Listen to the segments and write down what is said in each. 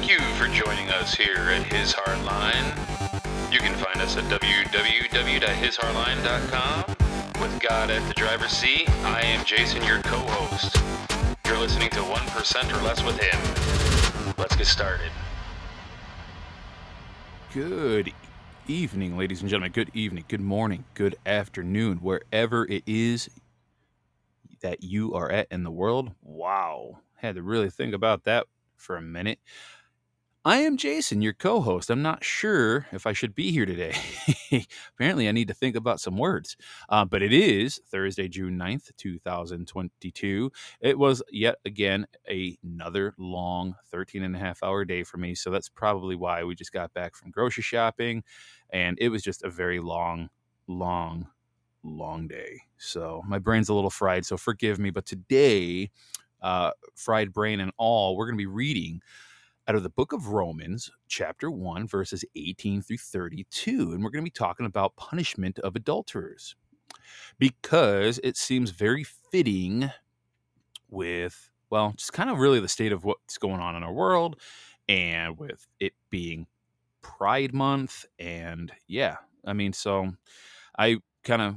Thank you for joining us here at His Hardline. You can find us at www.hishardline.com. With God at the driver's seat, I am Jason, your co host. You're listening to 1% or Less with Him. Let's get started. Good evening, ladies and gentlemen. Good evening, good morning, good afternoon, wherever it is that you are at in the world. Wow. Had to really think about that for a minute. I am Jason, your co host. I'm not sure if I should be here today. Apparently, I need to think about some words. Uh, but it is Thursday, June 9th, 2022. It was yet again a, another long 13 and a half hour day for me. So that's probably why we just got back from grocery shopping. And it was just a very long, long, long day. So my brain's a little fried. So forgive me. But today, uh, fried brain and all, we're going to be reading out of the book of Romans, chapter 1, verses 18 through 32. And we're going to be talking about punishment of adulterers because it seems very fitting with, well, just kind of really the state of what's going on in our world and with it being Pride Month. And yeah, I mean, so I kind of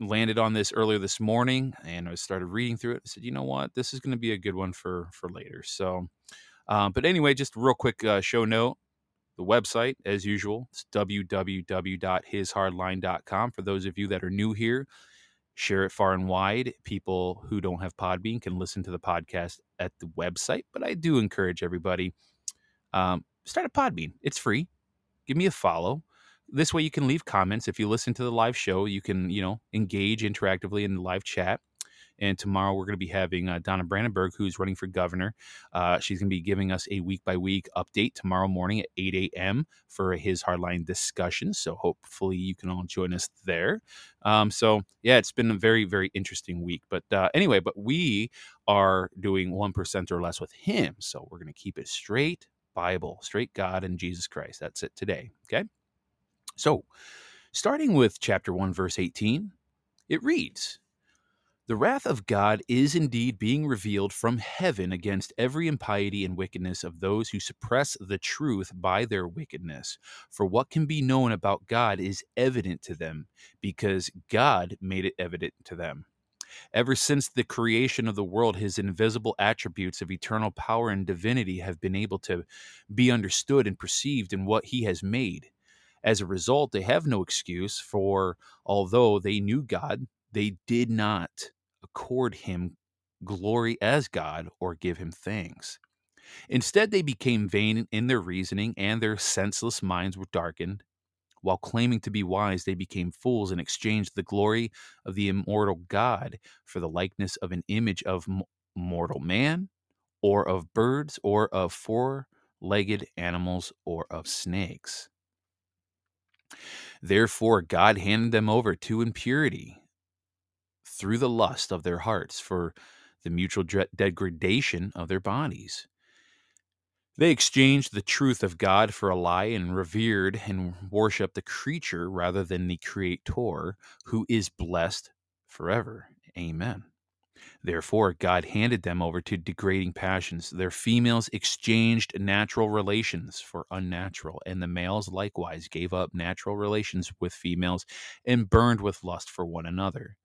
landed on this earlier this morning and I started reading through it. I said, you know what, this is going to be a good one for for later. So um, but anyway, just real quick uh, show note the website, as usual, it's www.hishardline.com. For those of you that are new here, share it far and wide. People who don't have Podbean can listen to the podcast at the website, but I do encourage everybody um, start a Podbean. It's free. Give me a follow. This way, you can leave comments. If you listen to the live show, you can you know engage interactively in the live chat. And tomorrow we're going to be having uh, Donna Brandenburg, who's running for governor. Uh, she's going to be giving us a week by week update tomorrow morning at 8 a.m. for his hardline discussion. So hopefully you can all join us there. Um, so yeah, it's been a very, very interesting week. But uh, anyway, but we are doing 1% or less with him. So we're going to keep it straight Bible, straight God and Jesus Christ. That's it today. Okay. So starting with chapter 1, verse 18, it reads, the wrath of God is indeed being revealed from heaven against every impiety and wickedness of those who suppress the truth by their wickedness. For what can be known about God is evident to them, because God made it evident to them. Ever since the creation of the world, his invisible attributes of eternal power and divinity have been able to be understood and perceived in what he has made. As a result, they have no excuse, for although they knew God, they did not accord him glory as God or give him thanks. Instead, they became vain in their reasoning, and their senseless minds were darkened. While claiming to be wise, they became fools and exchanged the glory of the immortal God for the likeness of an image of mortal man, or of birds, or of four legged animals, or of snakes. Therefore, God handed them over to impurity through the lust of their hearts for the mutual degradation of their bodies. They exchanged the truth of God for a lie and revered and worshiped the creature rather than the Creator, who is blessed forever. Amen. Therefore, God handed them over to degrading passions. Their females exchanged natural relations for unnatural, and the males likewise gave up natural relations with females and burned with lust for one another.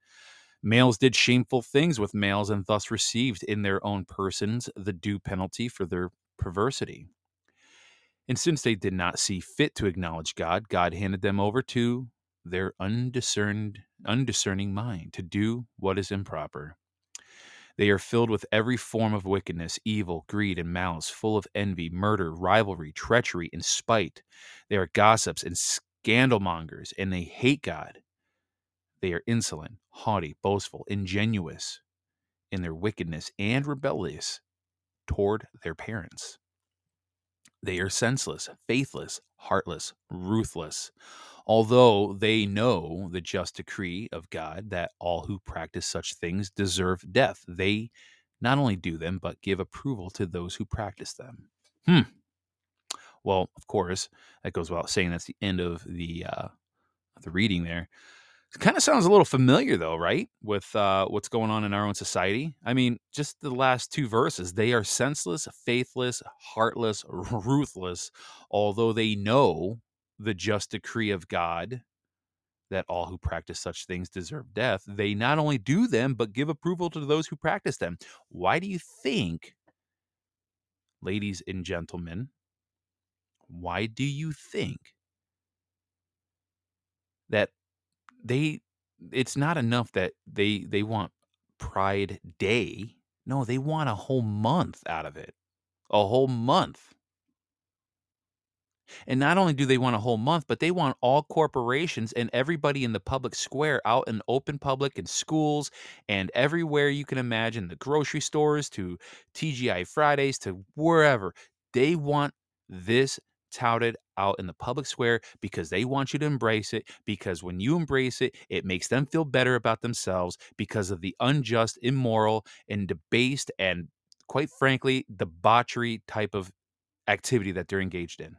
Males did shameful things with males and thus received in their own persons the due penalty for their perversity. And since they did not see fit to acknowledge God, God handed them over to their undiscerned, undiscerning mind to do what is improper. They are filled with every form of wickedness, evil, greed, and malice, full of envy, murder, rivalry, treachery, and spite. They are gossips and scandalmongers, and they hate God they are insolent, haughty, boastful, ingenuous in their wickedness, and rebellious toward their parents. They are senseless, faithless, heartless, ruthless. Although they know the just decree of God that all who practice such things deserve death, they not only do them, but give approval to those who practice them. Hmm. Well, of course, that goes without saying. That's the end of the uh, the reading there. Kind of sounds a little familiar, though, right? With uh, what's going on in our own society. I mean, just the last two verses they are senseless, faithless, heartless, ruthless, although they know the just decree of God that all who practice such things deserve death. They not only do them, but give approval to those who practice them. Why do you think, ladies and gentlemen, why do you think that they it's not enough that they they want pride day. No they want a whole month out of it. A whole month. And not only do they want a whole month but they want all corporations and everybody in the public square out in open public in schools and everywhere you can imagine the grocery stores to TGI Fridays to wherever. They want this touted out in the public square because they want you to embrace it. Because when you embrace it, it makes them feel better about themselves because of the unjust, immoral, and debased, and quite frankly, debauchery type of activity that they're engaged in.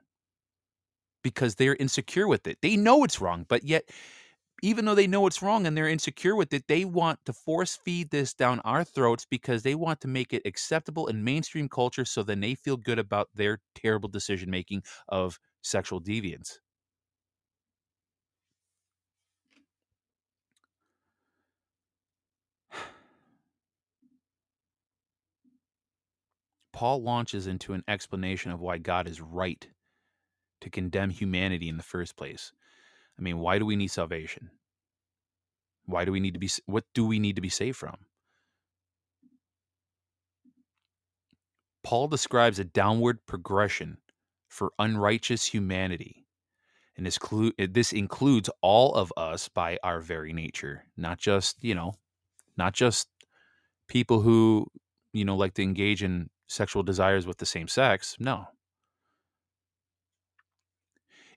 Because they're insecure with it. They know it's wrong, but yet even though they know it's wrong and they're insecure with it, they want to force feed this down our throats because they want to make it acceptable in mainstream culture so then they feel good about their terrible decision making of sexual deviance. Paul launches into an explanation of why God is right to condemn humanity in the first place. I mean, why do we need salvation? Why do we need to be what do we need to be saved from? Paul describes a downward progression for unrighteous humanity. And this, clu- eh, this includes all of us by our very nature, not just, you know, not just people who, you know, like to engage in sexual desires with the same sex. No.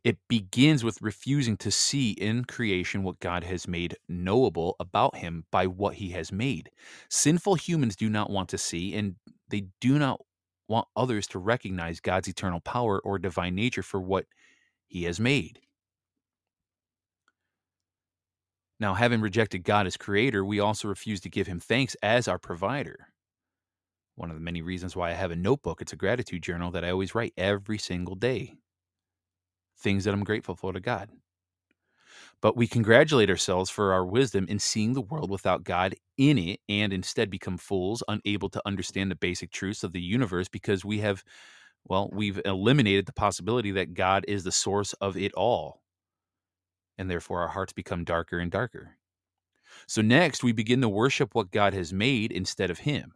It begins with refusing to see in creation what God has made knowable about him by what he has made. Sinful humans do not want to see, and they do not want others to recognize God's eternal power or divine nature for what he has made. Now, having rejected God as creator, we also refuse to give him thanks as our provider. One of the many reasons why I have a notebook, it's a gratitude journal that I always write every single day. Things that I'm grateful for to God. But we congratulate ourselves for our wisdom in seeing the world without God in it and instead become fools, unable to understand the basic truths of the universe because we have, well, we've eliminated the possibility that God is the source of it all. And therefore our hearts become darker and darker. So next, we begin to worship what God has made instead of Him.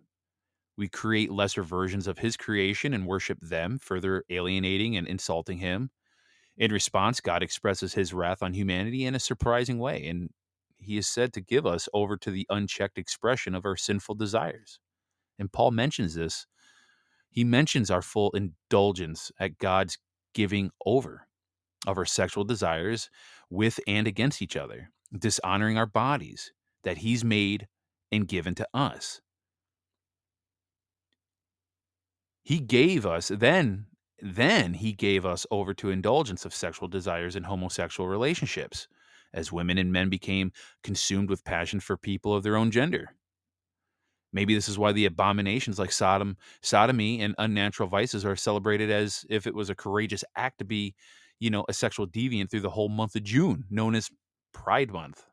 We create lesser versions of His creation and worship them, further alienating and insulting Him. In response, God expresses his wrath on humanity in a surprising way, and he is said to give us over to the unchecked expression of our sinful desires. And Paul mentions this. He mentions our full indulgence at God's giving over of our sexual desires with and against each other, dishonoring our bodies that he's made and given to us. He gave us, then then he gave us over to indulgence of sexual desires in homosexual relationships, as women and men became consumed with passion for people of their own gender. Maybe this is why the abominations like Sodom, sodomy, and unnatural vices are celebrated as if it was a courageous act to be, you know, a sexual deviant through the whole month of June, known as Pride Month.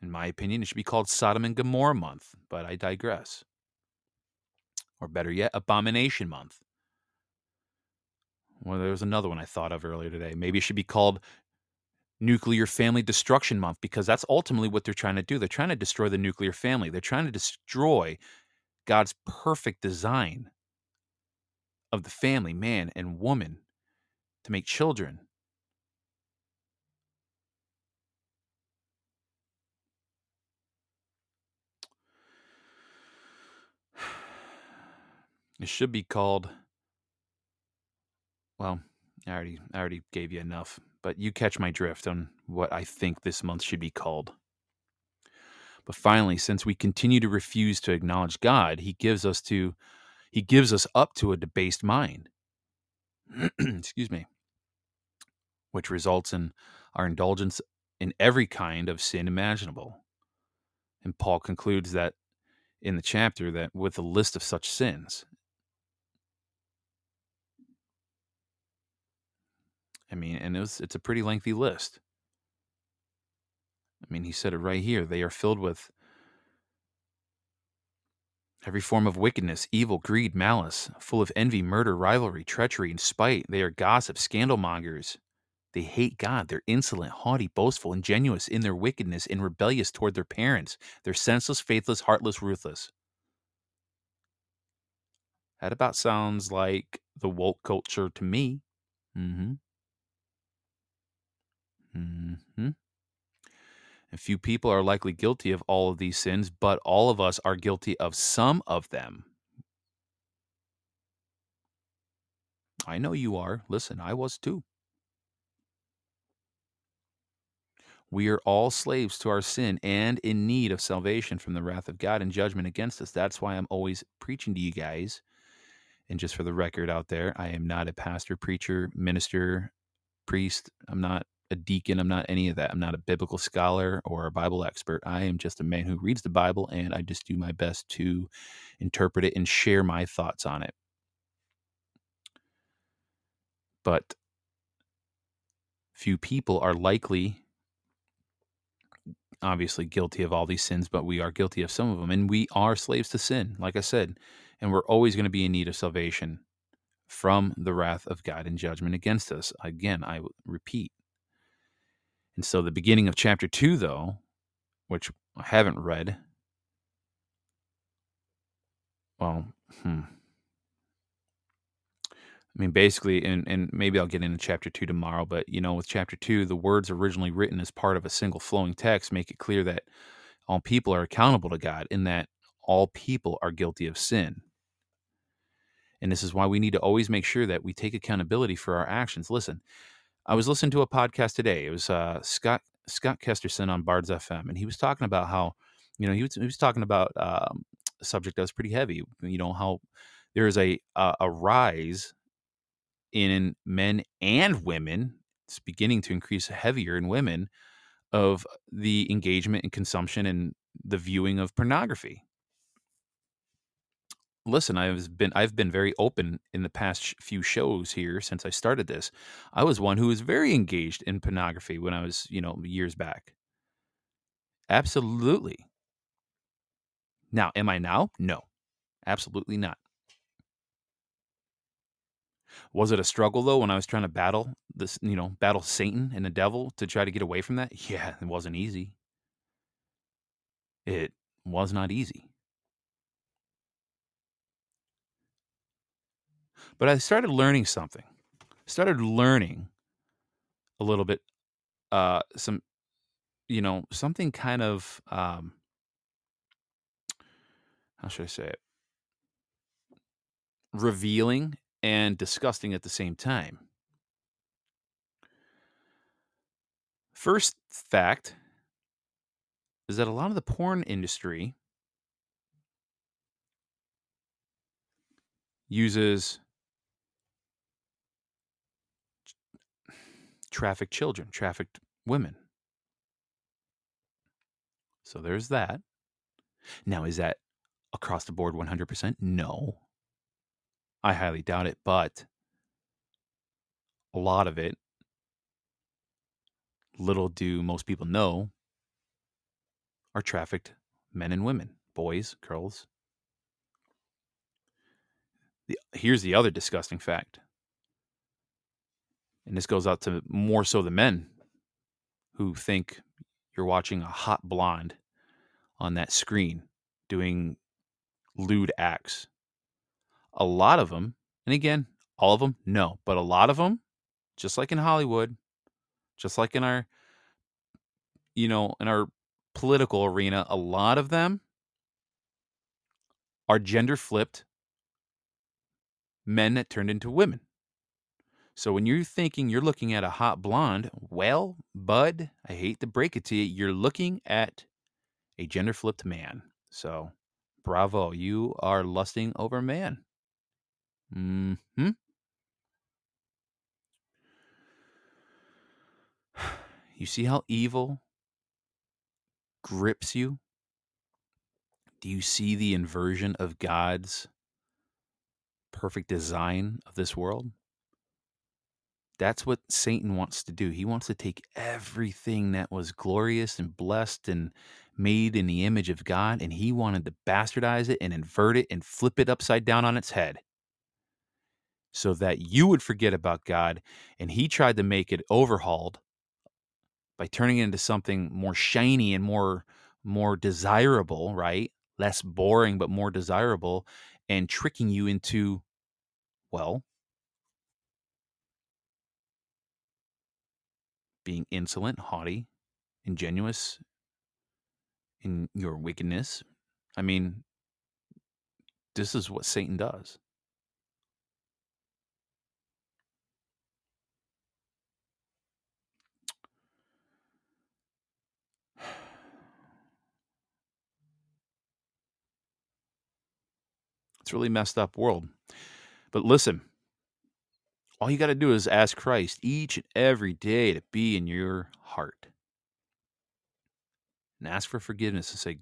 In my opinion, it should be called Sodom and Gomorrah Month, but I digress or better yet, Abomination Month. Well, there was another one I thought of earlier today. Maybe it should be called Nuclear Family Destruction Month because that's ultimately what they're trying to do. They're trying to destroy the nuclear family, they're trying to destroy God's perfect design of the family, man and woman, to make children. It should be called. Well, I already I already gave you enough, but you catch my drift on what I think this month should be called. But finally, since we continue to refuse to acknowledge God, he gives us to he gives us up to a debased mind. Excuse me. Which results in our indulgence in every kind of sin imaginable. And Paul concludes that in the chapter that with a list of such sins. I mean, and it was, it's a pretty lengthy list. I mean, he said it right here. They are filled with every form of wickedness, evil, greed, malice, full of envy, murder, rivalry, treachery, and spite. They are gossips, scandal mongers. They hate God. They're insolent, haughty, boastful, ingenuous in their wickedness, and rebellious toward their parents. They're senseless, faithless, heartless, ruthless. That about sounds like the woke culture to me. Mm-hmm. Mm-hmm. A few people are likely guilty of all of these sins, but all of us are guilty of some of them. I know you are. Listen, I was too. We are all slaves to our sin and in need of salvation from the wrath of God and judgment against us. That's why I'm always preaching to you guys. And just for the record out there, I am not a pastor, preacher, minister, priest. I'm not a deacon. I'm not any of that. I'm not a biblical scholar or a Bible expert. I am just a man who reads the Bible and I just do my best to interpret it and share my thoughts on it. But few people are likely obviously guilty of all these sins, but we are guilty of some of them. And we are slaves to sin, like I said. And we're always going to be in need of salvation from the wrath of God and judgment against us. Again, I repeat, and so the beginning of chapter two, though, which I haven't read, well, hmm. I mean, basically, and, and maybe I'll get into chapter two tomorrow, but you know, with chapter two, the words originally written as part of a single flowing text make it clear that all people are accountable to God in that all people are guilty of sin. And this is why we need to always make sure that we take accountability for our actions. Listen, I was listening to a podcast today. It was uh, Scott Scott Kesterson on Bards FM, and he was talking about how, you know, he was, he was talking about um, a subject that was pretty heavy. You know how there is a a, a rise in men and women. It's beginning to increase heavier in women of the engagement and consumption and the viewing of pornography listen i've been i've been very open in the past few shows here since i started this. I was one who was very engaged in pornography when i was you know years back. Absolutely. Now am i now? No. Absolutely not. Was it a struggle though when i was trying to battle this you know battle satan and the devil to try to get away from that? Yeah it wasn't easy. It was not easy But I started learning something. Started learning a little bit, uh, some, you know, something kind of, um, how should I say it? Revealing and disgusting at the same time. First fact is that a lot of the porn industry uses trafficked children, trafficked women. So there's that. Now, is that across the board 100%? No. I highly doubt it, but a lot of it, little do most people know, are trafficked men and women, boys, girls. The, here's the other disgusting fact and this goes out to more so the men who think you're watching a hot blonde on that screen doing lewd acts. A lot of them, and again, all of them, no, but a lot of them, just like in Hollywood, just like in our, you know, in our political arena, a lot of them are gender flipped men that turned into women. So when you're thinking you're looking at a hot blonde, well, bud, I hate to break it to you, you're looking at a gender flipped man. So bravo, you are lusting over man. Hmm. You see how evil grips you? Do you see the inversion of God's perfect design of this world? That's what Satan wants to do. He wants to take everything that was glorious and blessed and made in the image of God, and he wanted to bastardize it and invert it and flip it upside down on its head so that you would forget about God. And he tried to make it overhauled by turning it into something more shiny and more more desirable, right? Less boring but more desirable and tricking you into well, being insolent, haughty, ingenuous in your wickedness. I mean, this is what Satan does. It's a really messed up world. But listen, all you got to do is ask Christ each and every day to be in your heart. And ask for forgiveness and say,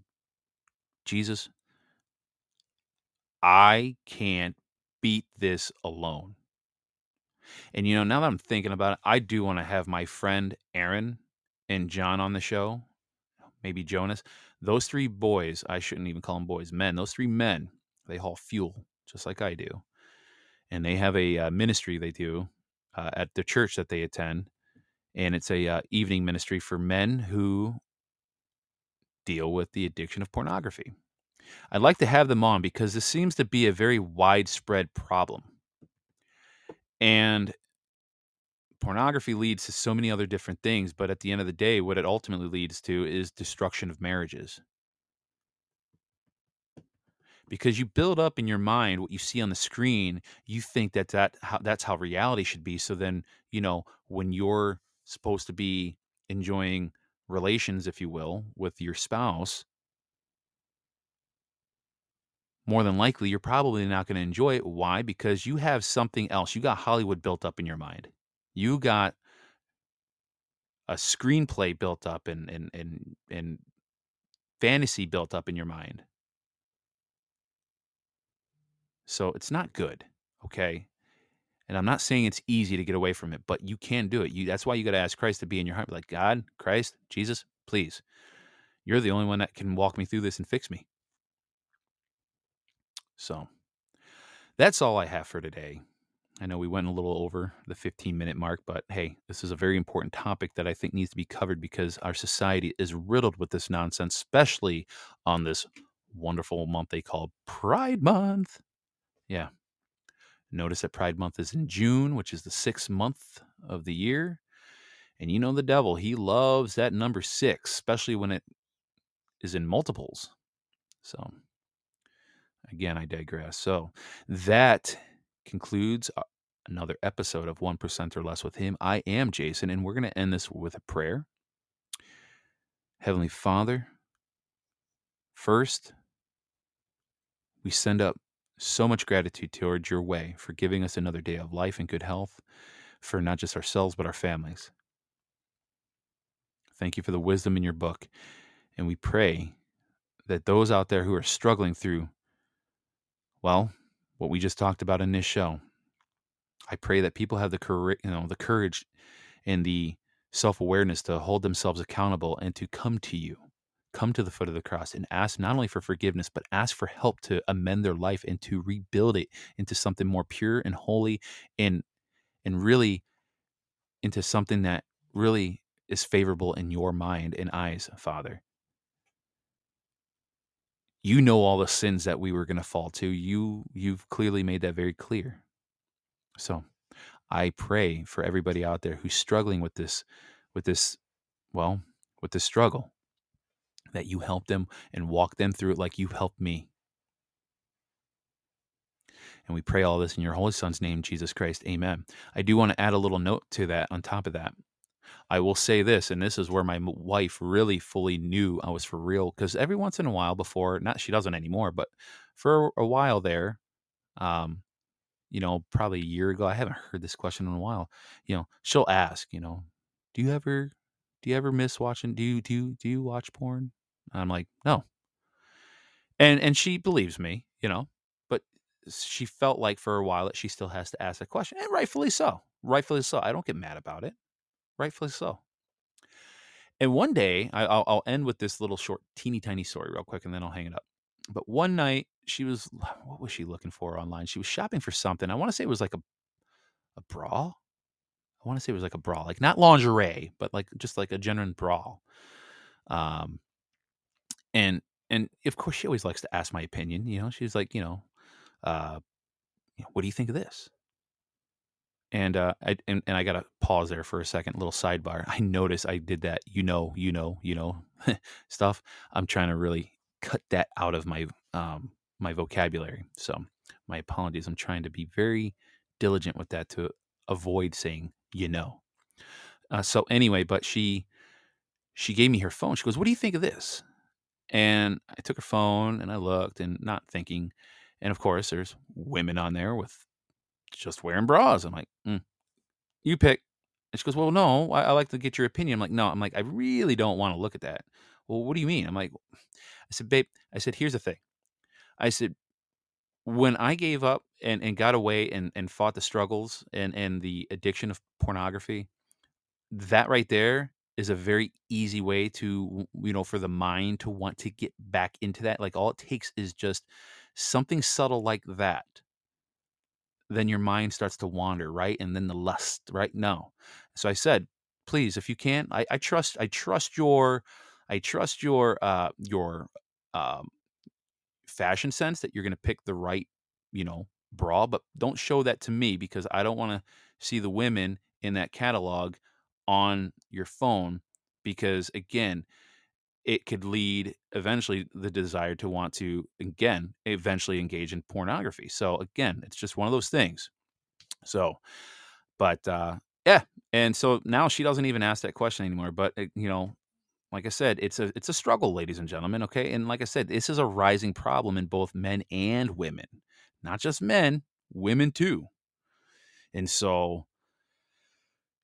Jesus, I can't beat this alone. And you know, now that I'm thinking about it, I do want to have my friend Aaron and John on the show, maybe Jonas. Those three boys, I shouldn't even call them boys, men. Those three men, they haul fuel just like I do. And they have a uh, ministry they do uh, at the church that they attend. And it's a uh, evening ministry for men who deal with the addiction of pornography. I'd like to have them on because this seems to be a very widespread problem. And pornography leads to so many other different things, but at the end of the day, what it ultimately leads to is destruction of marriages. Because you build up in your mind what you see on the screen, you think that, that how, that's how reality should be. So then, you know, when you're supposed to be enjoying relations, if you will, with your spouse, more than likely you're probably not going to enjoy it. Why? Because you have something else. You got Hollywood built up in your mind. You got a screenplay built up and and and and fantasy built up in your mind. So it's not good, okay? And I'm not saying it's easy to get away from it, but you can do it. You that's why you got to ask Christ to be in your heart. Be like, God, Christ, Jesus, please. You're the only one that can walk me through this and fix me. So that's all I have for today. I know we went a little over the 15 minute mark, but hey, this is a very important topic that I think needs to be covered because our society is riddled with this nonsense, especially on this wonderful month they call Pride Month. Yeah. Notice that Pride Month is in June, which is the sixth month of the year. And you know the devil, he loves that number six, especially when it is in multiples. So, again, I digress. So, that concludes uh, another episode of 1% or Less with Him. I am Jason, and we're going to end this with a prayer. Heavenly Father, first, we send up so much gratitude towards your way for giving us another day of life and good health for not just ourselves, but our families. Thank you for the wisdom in your book. And we pray that those out there who are struggling through, well, what we just talked about in this show, I pray that people have the courage, you know, the courage and the self-awareness to hold themselves accountable and to come to you come to the foot of the cross and ask not only for forgiveness but ask for help to amend their life and to rebuild it into something more pure and holy and and really into something that really is favorable in your mind and eyes father. You know all the sins that we were going to fall to. You you've clearly made that very clear. So i pray for everybody out there who's struggling with this with this well with this struggle that you help them and walk them through it like you helped me. And we pray all this in your Holy Son's name, Jesus Christ. Amen. I do want to add a little note to that on top of that. I will say this, and this is where my wife really fully knew I was for real. Because every once in a while, before, not she doesn't anymore, but for a while there, um, you know, probably a year ago, I haven't heard this question in a while. You know, she'll ask, you know, do you ever Do you ever miss watching? Do you do you, do you watch porn?" I'm like, "No." And and she believes me, you know, but she felt like for a while that she still has to ask that question, and rightfully so. Rightfully so. I don't get mad about it. Rightfully so. And one day, I, I'll, I'll end with this little short, teeny tiny story real quick, and then I'll hang it up. But one night, she was what was she looking for online? She was shopping for something. I want to say it was like a a bra. I want to say it was like a bra, like not lingerie, but like just like a genuine bra. Um, and and of course she always likes to ask my opinion. You know, she's like, you know, uh, what do you think of this? And uh, I and, and I got to pause there for a second. Little sidebar. I notice I did that. You know, you know, you know, stuff. I'm trying to really cut that out of my um my vocabulary. So my apologies. I'm trying to be very diligent with that to avoid saying you know. Uh, so anyway, but she she gave me her phone. She goes, "What do you think of this?" And I took her phone and I looked and not thinking. And of course, there's women on there with just wearing bras. I'm like, mm, you pick. And she goes, well, no, I, I like to get your opinion. I'm like, no, I'm like, I really don't want to look at that. Well, what do you mean? I'm like, I said, babe, I said, here's the thing. I said, when I gave up and, and got away and, and fought the struggles and, and the addiction of pornography, that right there is a very easy way to you know for the mind to want to get back into that like all it takes is just something subtle like that then your mind starts to wander right? And then the lust right? No. So i said please if you can i, I trust i trust your i trust your uh your um fashion sense that you're going to pick the right you know bra but don't show that to me because i don't want to see the women in that catalog on your phone because again it could lead eventually the desire to want to again eventually engage in pornography. So again it's just one of those things. So but uh yeah and so now she doesn't even ask that question anymore but uh, you know like i said it's a it's a struggle ladies and gentlemen okay? And like i said this is a rising problem in both men and women not just men women too. And so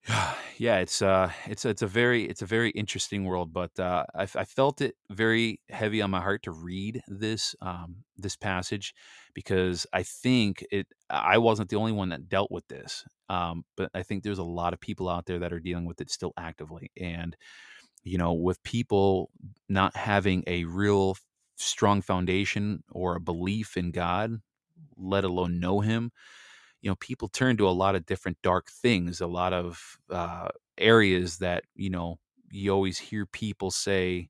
yeah, it's uh, it's it's a very it's a very interesting world, but uh, I, I felt it very heavy on my heart to read this um, this passage because I think it I wasn't the only one that dealt with this, um, but I think there's a lot of people out there that are dealing with it still actively, and you know, with people not having a real strong foundation or a belief in God, let alone know Him you know people turn to a lot of different dark things a lot of uh, areas that you know you always hear people say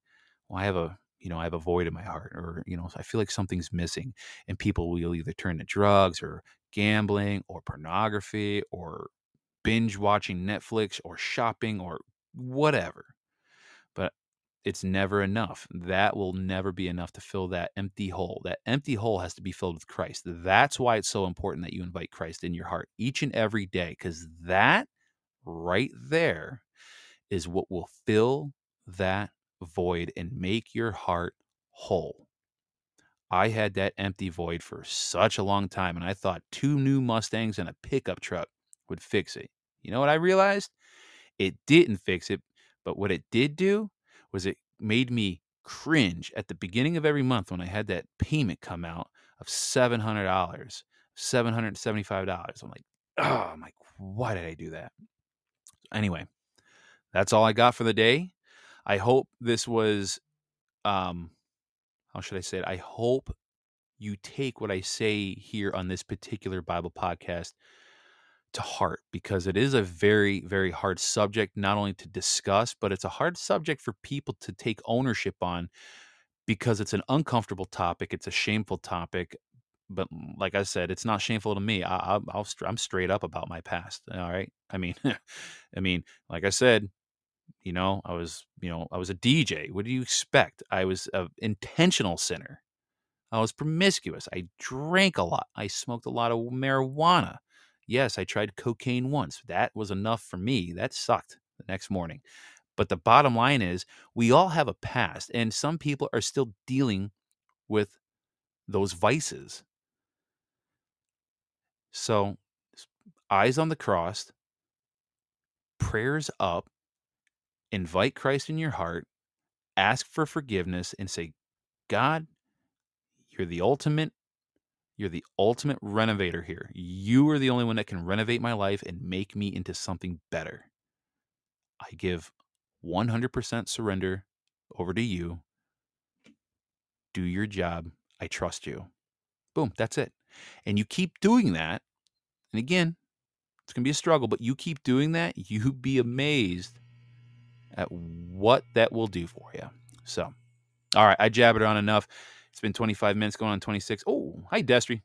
well i have a you know i have a void in my heart or you know i feel like something's missing and people will either turn to drugs or gambling or pornography or binge watching netflix or shopping or whatever it's never enough. That will never be enough to fill that empty hole. That empty hole has to be filled with Christ. That's why it's so important that you invite Christ in your heart each and every day, because that right there is what will fill that void and make your heart whole. I had that empty void for such a long time, and I thought two new Mustangs and a pickup truck would fix it. You know what I realized? It didn't fix it, but what it did do was it made me cringe at the beginning of every month when I had that payment come out of $700, $775. I'm like, oh, I'm like, why did I do that? Anyway, that's all I got for the day. I hope this was, um, how should I say it? I hope you take what I say here on this particular Bible podcast to heart because it is a very very hard subject not only to discuss but it's a hard subject for people to take ownership on because it's an uncomfortable topic it's a shameful topic but mm, like i said it's not shameful to me I, I, I'll, i'm straight up about my past all right? I mean i mean like i said you know i was you know i was a dj what do you expect? I was an intentional sinner. I was promiscuous i drank a lot i smoked a lot of marijuana Yes, I tried cocaine once. That was enough for me. That sucked the next morning. But the bottom line is, we all have a past, and some people are still dealing with those vices. So, eyes on the cross, prayers up, invite Christ in your heart, ask for forgiveness, and say, God, you're the ultimate. You're the ultimate renovator here. You are the only one that can renovate my life and make me into something better. I give 100% surrender over to you. Do your job. I trust you. Boom, that's it. And you keep doing that. And again, it's going to be a struggle, but you keep doing that, you'd be amazed at what that will do for you. So, all right, I jabbered on enough. It's been 25 minutes going on 26. Oh, hi, Destry.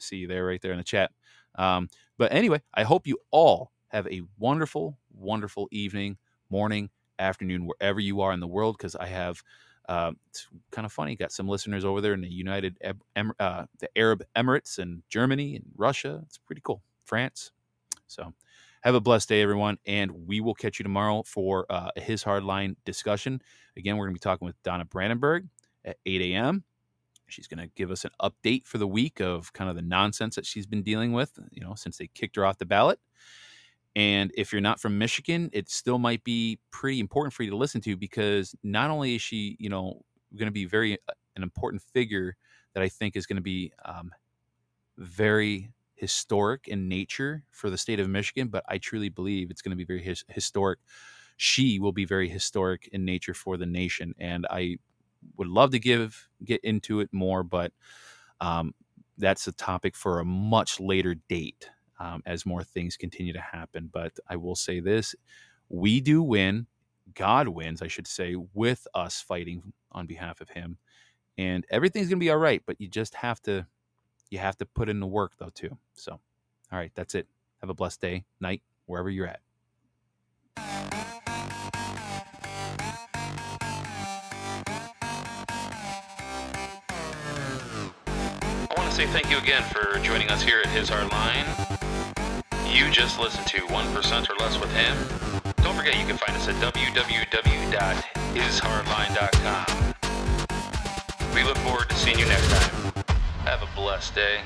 See you there right there in the chat. Um, but anyway, I hope you all have a wonderful, wonderful evening, morning, afternoon, wherever you are in the world, because I have. Uh, it's kind of funny. Got some listeners over there in the United, uh, the Arab Emirates and Germany and Russia. It's pretty cool. France. So, have a blessed day, everyone, and we will catch you tomorrow for uh, His Hardline discussion. Again, we're going to be talking with Donna Brandenburg at 8 a.m. She's going to give us an update for the week of kind of the nonsense that she's been dealing with, you know, since they kicked her off the ballot. And if you're not from Michigan, it still might be pretty important for you to listen to because not only is she, you know, going to be very uh, an important figure that I think is going to be um, very historic in nature for the state of Michigan, but I truly believe it's going to be very his- historic. She will be very historic in nature for the nation, and I would love to give get into it more, but um, that's a topic for a much later date um, as more things continue to happen. But I will say this: we do win. God wins, I should say, with us fighting on behalf of Him, and everything's gonna be all right. But you just have to you have to put in the work though too. So, all right, that's it. Have a blessed day, night, wherever you're at. Say thank you again for joining us here at His Hard Line. You just listened to 1% or Less with Him. Don't forget you can find us at www.hishardline.com. We look forward to seeing you next time. Have a blessed day.